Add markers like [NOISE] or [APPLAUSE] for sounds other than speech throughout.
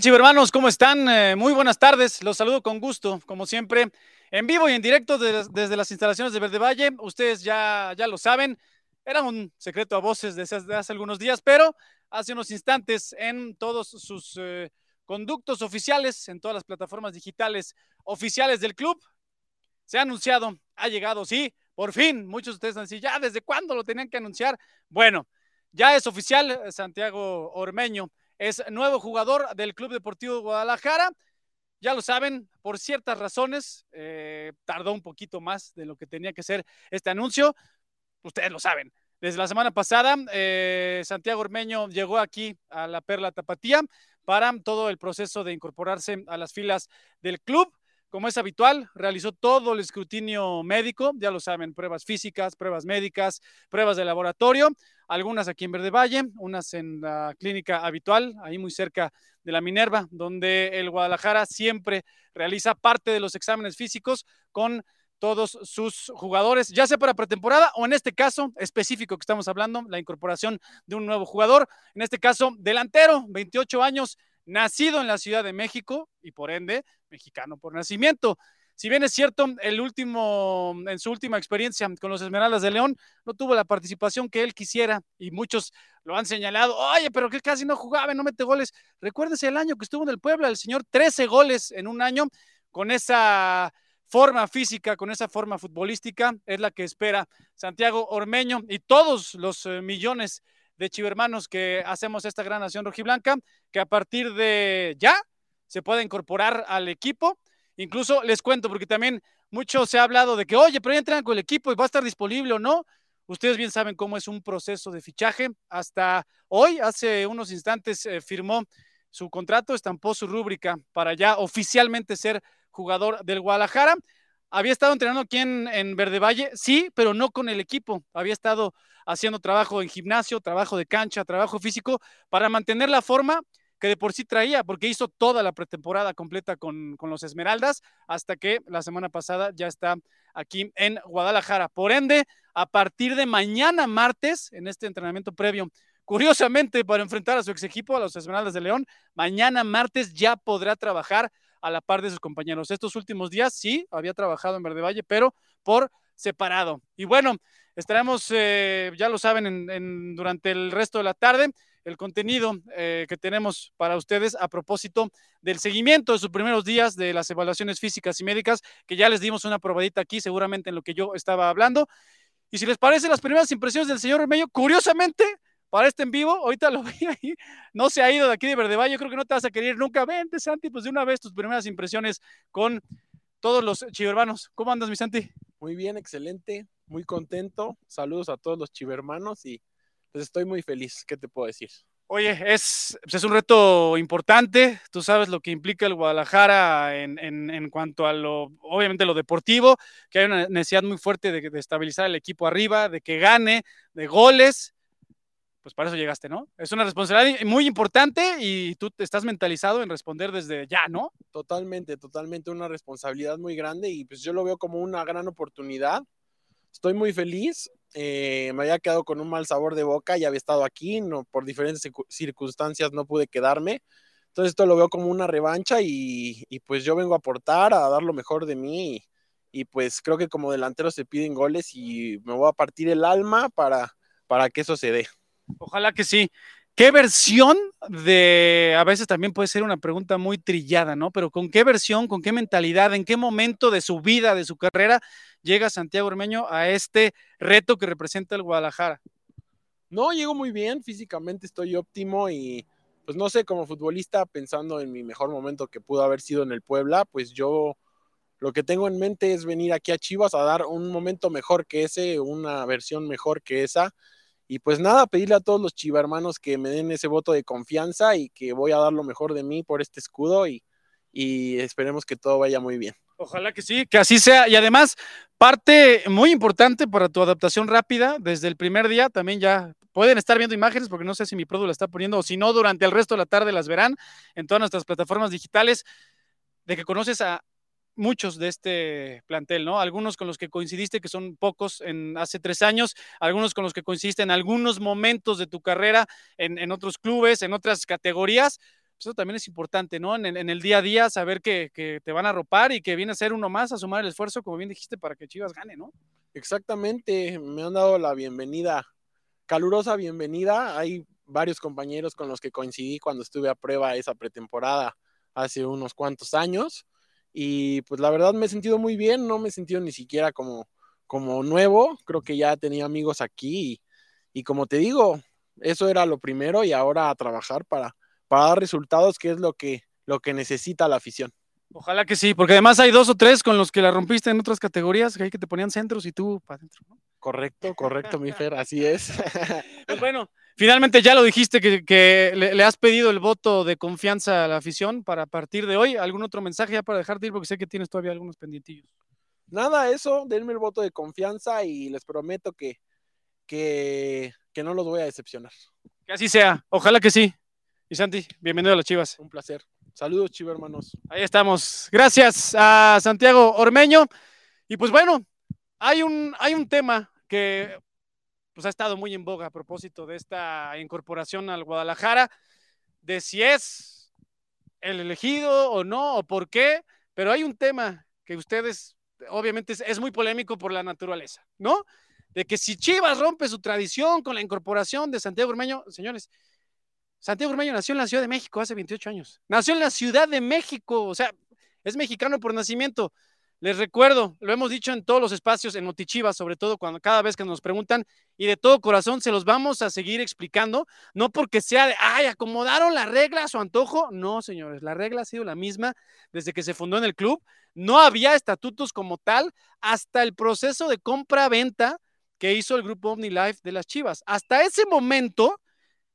tal, chivermanos? ¿Cómo están? Eh, muy buenas tardes. Los saludo con gusto, como siempre, en vivo y en directo desde las instalaciones de Verde Valle. Ustedes ya, ya lo saben, era un secreto a voces desde hace, algunos días, pero hace unos instantes en todos sus eh, conductos oficiales, en todas las plataformas digitales oficiales del club, se ha anunciado, ha llegado, sí, por fin. Muchos de ustedes han dicho, ya, ¿desde cuándo lo tenían que anunciar? Bueno, ya es oficial, eh, Santiago Ormeño es nuevo jugador del Club Deportivo Guadalajara. Ya lo saben, por ciertas razones, eh, tardó un poquito más de lo que tenía que ser este anuncio. Ustedes lo saben. Desde la semana pasada, eh, Santiago Ormeño llegó aquí a la Perla Tapatía para todo el proceso de incorporarse a las filas del club como es habitual, realizó todo el escrutinio médico, ya lo saben, pruebas físicas, pruebas médicas, pruebas de laboratorio, algunas aquí en Verde Valle, unas en la clínica habitual, ahí muy cerca de la Minerva, donde el Guadalajara siempre realiza parte de los exámenes físicos con todos sus jugadores, ya sea para pretemporada o en este caso específico que estamos hablando, la incorporación de un nuevo jugador, en este caso delantero, 28 años, nacido en la Ciudad de México y por ende mexicano por nacimiento. Si bien es cierto, el último, en su última experiencia con los Esmeraldas de León, no tuvo la participación que él quisiera y muchos lo han señalado. Oye, pero que casi no jugaba, no mete goles. Recuérdese el año que estuvo en el Puebla, el señor 13 goles en un año con esa forma física, con esa forma futbolística, es la que espera Santiago Ormeño y todos los eh, millones de chivermanos que hacemos esta gran nación rojiblanca, que a partir de ya se pueda incorporar al equipo. Incluso les cuento, porque también mucho se ha hablado de que, oye, pero ya entran con el equipo y va a estar disponible o no. Ustedes bien saben cómo es un proceso de fichaje. Hasta hoy, hace unos instantes, eh, firmó su contrato, estampó su rúbrica para ya oficialmente ser jugador del Guadalajara. Había estado entrenando aquí en, en Verde Valle, sí, pero no con el equipo. Había estado haciendo trabajo en gimnasio, trabajo de cancha, trabajo físico, para mantener la forma que de por sí traía, porque hizo toda la pretemporada completa con, los Esmeraldas, hasta que la semana pasada ya está aquí en Guadalajara. Por ende, a partir de mañana martes, en este entrenamiento previo, curiosamente para enfrentar a su ex equipo, a los Esmeraldas de León, mañana martes ya podrá trabajar a la par de sus compañeros. Estos últimos días sí había trabajado en Verde Valle, pero por separado. Y bueno, estaremos, eh, ya lo saben, durante el resto de la tarde, el contenido eh, que tenemos para ustedes a propósito del seguimiento de sus primeros días de las evaluaciones físicas y médicas, que ya les dimos una probadita aquí, seguramente en lo que yo estaba hablando. Y si les parece las primeras impresiones del señor Remedio, curiosamente, para este en vivo, ahorita lo [LAUGHS] vi ahí, no se ha ido de aquí de Verde Valle, yo creo que no te vas a querer nunca. Vente, Santi, pues de una vez tus primeras impresiones con todos los chivermanos. ¿Cómo andas, mi Santi? Muy bien, excelente, muy contento. Saludos a todos los chivermanos y pues estoy muy feliz. ¿Qué te puedo decir? Oye, es, pues, es un reto importante. Tú sabes lo que implica el Guadalajara en, en, cuanto a lo, obviamente, lo deportivo, que hay una necesidad muy fuerte de, de estabilizar el equipo arriba, de que gane, de goles pues para eso llegaste, ¿no? Es una responsabilidad muy importante y tú estás mentalizado en responder desde ya, ¿no? Totalmente, totalmente una responsabilidad muy grande y pues yo lo veo como una gran oportunidad. Estoy muy feliz. Eh, me había quedado con un mal sabor de boca y había estado aquí, no, por diferentes circunstancias no pude quedarme. Entonces esto lo veo como una revancha y, pues yo vengo a aportar, a dar lo mejor de mí y, y, pues creo que como delantero se piden goles y me voy a partir el alma para, para que eso se dé. Ojalá que sí. ¿Qué versión de, a veces también puede ser una pregunta muy trillada, ¿no? Pero ¿con qué versión, con qué mentalidad, en qué momento de su vida, de su carrera, llega Santiago Ormeño a este reto que representa el Guadalajara? No, llego muy bien, físicamente estoy óptimo y pues no sé, como futbolista, pensando en mi mejor momento que pudo haber sido en el Puebla, pues yo lo que tengo en mente es venir aquí a Chivas a dar un momento mejor que ese, una versión mejor que esa y pues nada, pedirle a todos los chivarmanos que me den ese voto de confianza y que voy a dar lo mejor de mí por este escudo y, y esperemos que todo vaya muy bien. Ojalá que sí, que así sea. Y además, parte muy importante para tu adaptación rápida, desde el primer día, también ya pueden estar viendo imágenes, porque no sé si mi producto la está poniendo, o si no, durante el resto de la tarde las verán en todas nuestras plataformas digitales, de que conoces a muchos de este plantel, ¿no? Algunos con los que coincidiste, que son pocos en hace tres años, algunos con los que coincidiste en algunos momentos de tu carrera, en, otros clubes, en otras categorías, eso también es importante, ¿no? En, el día a día, saber que, te van a ropar y que viene a ser uno más a sumar el esfuerzo, como bien dijiste, para que Chivas gane, ¿no? Exactamente, me han dado la bienvenida, calurosa bienvenida. Hay varios compañeros con los que coincidí cuando estuve a prueba esa pretemporada hace unos cuantos años. Y pues la verdad me he sentido muy bien, no me he sentido ni siquiera como, como nuevo, creo que ya tenía amigos aquí y, y como te digo, eso era lo primero y ahora a trabajar para, para dar resultados, que es lo que, lo que necesita la afición. Ojalá que sí, porque además hay dos o tres con los que la rompiste en otras categorías, que hay que te ponían centros y tú para adentro. Correcto, correcto, mi Fer, así es. [LAUGHS] Pues bueno, finalmente ya lo dijiste que, le, has pedido el voto de confianza a la afición para partir de hoy. ¿Algún otro mensaje ya para dejarte ir? Porque sé que tienes todavía algunos pendientillos. Nada, eso, denme el voto de confianza y les prometo que, que, que no los voy a decepcionar. Que así sea, ojalá que sí. Y Santi, bienvenido a las Chivas. Un placer. Saludos, Chivas hermanos. Ahí estamos. Gracias a Santiago Ormeño. Y pues bueno, hay un, hay un tema que pues, ha estado muy en boga a propósito de esta incorporación al Guadalajara, de si es el elegido o no, o por qué, pero hay un tema que ustedes, obviamente es, es muy polémico por la naturaleza, ¿no? De que si Chivas rompe su tradición con la incorporación de Santiago Ormeño, señores, Santiago Urmeño nació en la Ciudad de México hace 28 años. Nació en la Ciudad de México, o sea, es mexicano por nacimiento. Les recuerdo, lo hemos dicho en todos los espacios, en Notichivas, sobre todo cuando cada vez que nos preguntan, y de todo corazón se los vamos a seguir explicando, no porque sea de, ay, acomodaron la regla a su antojo. No, señores, la regla ha sido la misma desde que se fundó en el club. No había estatutos como tal hasta el proceso de compra-venta que hizo el grupo OmniLife de las Chivas. Hasta ese momento,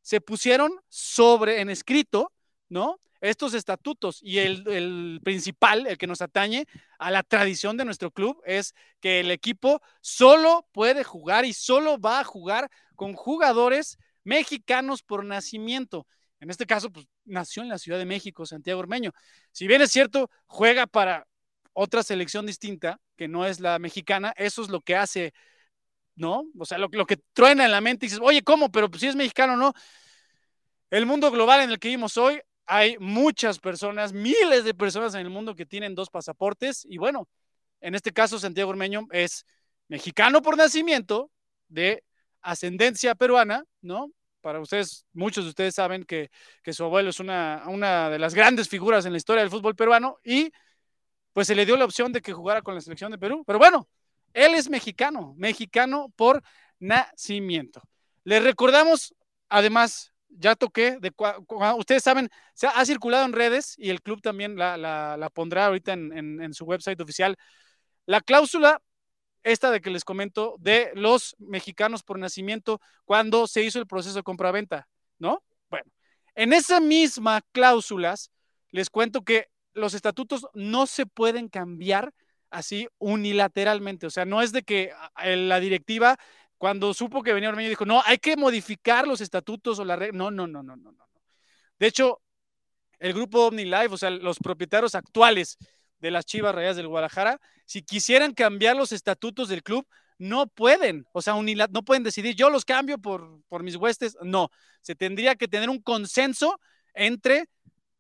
se pusieron sobre, en escrito, ¿no? Estos estatutos y el, principal, el que nos atañe a la tradición de nuestro club, es que el equipo solo puede jugar y solo va a jugar con jugadores mexicanos por nacimiento. En este caso, pues nació en la Ciudad de México, Santiago Ormeño. Si bien es cierto, juega para otra selección distinta, que no es la mexicana, eso es lo que hace ¿no? O sea, lo, que truena en la mente y dices, oye, ¿cómo? Pero pues, si es mexicano, ¿no? El mundo global en el que vivimos hoy, hay muchas personas, miles de personas en el mundo que tienen dos pasaportes y bueno, en este caso Santiago Ormeño es mexicano por nacimiento, de ascendencia peruana, ¿no? Para ustedes, muchos de ustedes saben que, que su abuelo es una, una de las grandes figuras en la historia del fútbol peruano y pues se le dio la opción de que jugara con la selección de Perú. Pero bueno, él es mexicano, mexicano por nacimiento. Les recordamos, además, ya toqué, de ustedes saben, se ha, circulado en redes y el club también la, pondrá ahorita en, su website oficial, la cláusula esta de que les comento de los mexicanos por nacimiento cuando se hizo el proceso de compraventa, ¿no? Bueno, en esas mismas cláusulas les cuento que los estatutos no se pueden cambiar así unilateralmente. O sea, no es de que ah, la directiva, cuando supo que venía Ormeño, dijo, no, hay que modificar los estatutos o la red. No, no, no, no, no, no. De hecho, el grupo OmniLife, o sea, los propietarios actuales de las Chivas Rayas del Guadalajara, si quisieran cambiar los estatutos del club, no pueden, o sea, no pueden decidir, yo los cambio por, por mis huestes, no, se tendría que tener un consenso entre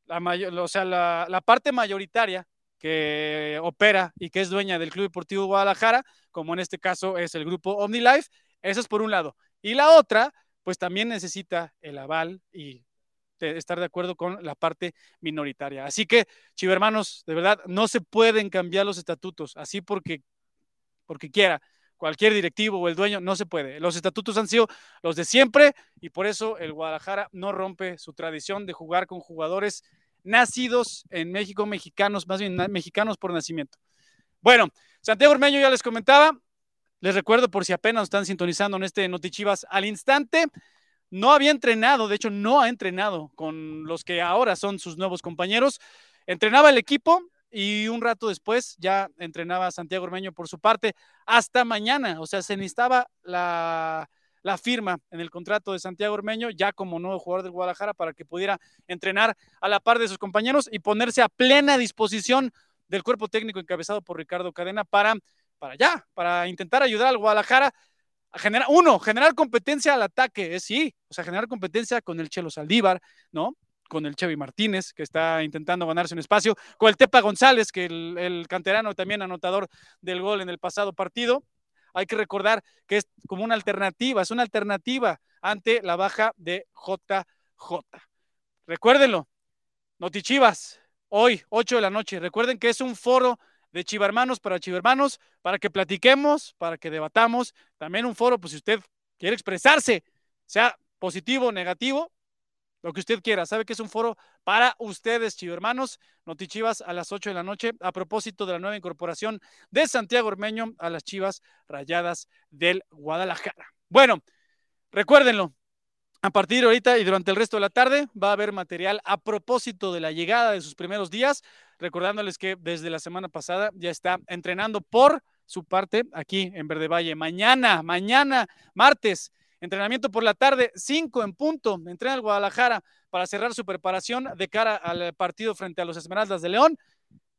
la, o sea, la, la parte mayoritaria que opera y que es dueña del Club Deportivo Guadalajara, como en este caso es el grupo OmniLife. Eso es por un lado. Y la otra, pues también necesita el aval y estar de acuerdo con la parte minoritaria. Así que, chivermanos, de verdad, no se pueden cambiar los estatutos así porque, porque quiera. Cualquier directivo o el dueño no se puede. Los estatutos han sido los de siempre y por eso el Guadalajara no rompe su tradición de jugar con jugadores nacidos en México, mexicanos, más bien mexicanos por nacimiento. Bueno, Santiago Ormeño ya les comentaba, les recuerdo por si apenas están sintonizando en este Notichivas al instante, no había entrenado, de hecho no ha entrenado con los que ahora son sus nuevos compañeros, entrenaba el equipo y un rato después ya entrenaba Santiago Ormeño por su parte hasta mañana, o sea, se necesitaba la la firma en el contrato de Santiago Ormeño, ya como nuevo jugador del Guadalajara, para que pudiera entrenar a la par de sus compañeros y ponerse a plena disposición del cuerpo técnico encabezado por Ricardo Cadena para, para ya, para intentar ayudar al Guadalajara a generar, uno, generar competencia al ataque, es sí, o sea, generar competencia con el Chelo Saldívar, ¿no? con el Chevy Martínez, que está intentando ganarse un espacio, con el Tepa González, que el, el canterano también anotador del gol en el pasado partido. Hay que recordar que es como una alternativa, es una alternativa ante la baja de JJ. Recuérdenlo, Notichivas, hoy, 8 de la noche. Recuerden que es un foro de chivermanos para chivermanos, para que platiquemos, para que debatamos. También un foro, pues si usted quiere expresarse, sea positivo o negativo, lo que usted quiera. Sabe que es un foro para ustedes, chivermanos. Notichivas a las 8 de la noche, a propósito de la nueva incorporación de Santiago Ormeño a las Chivas Rayadas del Guadalajara. Bueno, recuérdenlo, a partir de ahorita y durante el resto de la tarde va a haber material a propósito de la llegada de sus primeros días, recordándoles que desde la semana pasada ya está entrenando por su parte aquí en Verde Valle. Mañana, mañana, martes, entrenamiento por la tarde, 5 en punto, entrena al Guadalajara para cerrar su preparación de cara al partido frente a los Esmeraldas de León.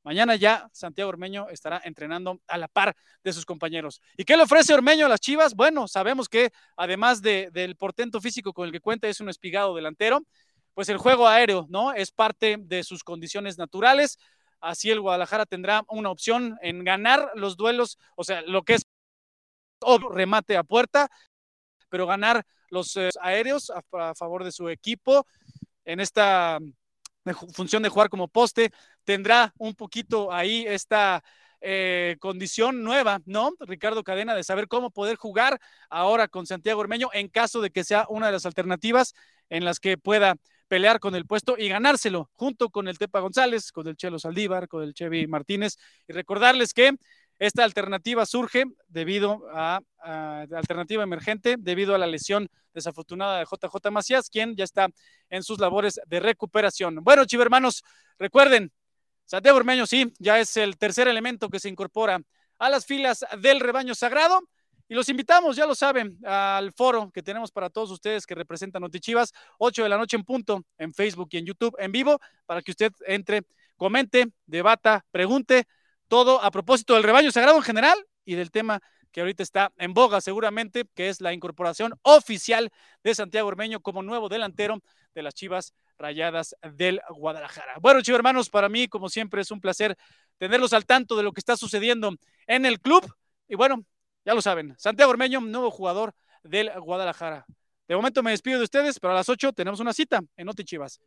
Mañana ya Santiago Ormeño estará entrenando a la par de sus compañeros. ¿Y qué le ofrece Ormeño a las Chivas? Bueno, sabemos que además de, del portento físico con el que cuenta, es un espigado delantero, pues el juego aéreo, ¿no? Es parte de sus condiciones naturales. Así el Guadalajara tendrá una opción en ganar los duelos, o sea, lo que es remate a puerta, pero ganar los eh, aéreos a, favor de su equipo en esta función de jugar como poste, tendrá un poquito ahí esta eh, condición nueva, ¿no? Ricardo Cadena, de saber cómo poder jugar ahora con Santiago Ormeño en caso de que sea una de las alternativas en las que pueda pelear con el puesto y ganárselo junto con el Tepa González, con el Chelo Saldívar, con el Chevy Martínez. Y recordarles que esta alternativa surge debido a, alternativa emergente debido a la lesión desafortunada de JJ Macías, quien ya está en sus labores de recuperación. Bueno, chivermanos, recuerden, Santiago Ormeño sí, ya es el tercer elemento que se incorpora a las filas del rebaño sagrado. Y los invitamos, ya lo saben, al foro que tenemos para todos ustedes que representan Notichivas, 8 de la noche en punto, en Facebook y en YouTube en vivo, para que usted entre, comente, debata, pregunte todo a propósito del rebaño sagrado en general y del tema que ahorita está en boga seguramente, que es la incorporación oficial de Santiago Ormeño como nuevo delantero de las Chivas Rayadas del Guadalajara. Bueno, chicos hermanos, para mí, como siempre, es un placer tenerlos al tanto de lo que está sucediendo en el club. Y bueno, ya lo saben, Santiago Ormeño, nuevo jugador del Guadalajara. De momento me despido de ustedes, pero a las 8 tenemos una cita en Noti Chivas.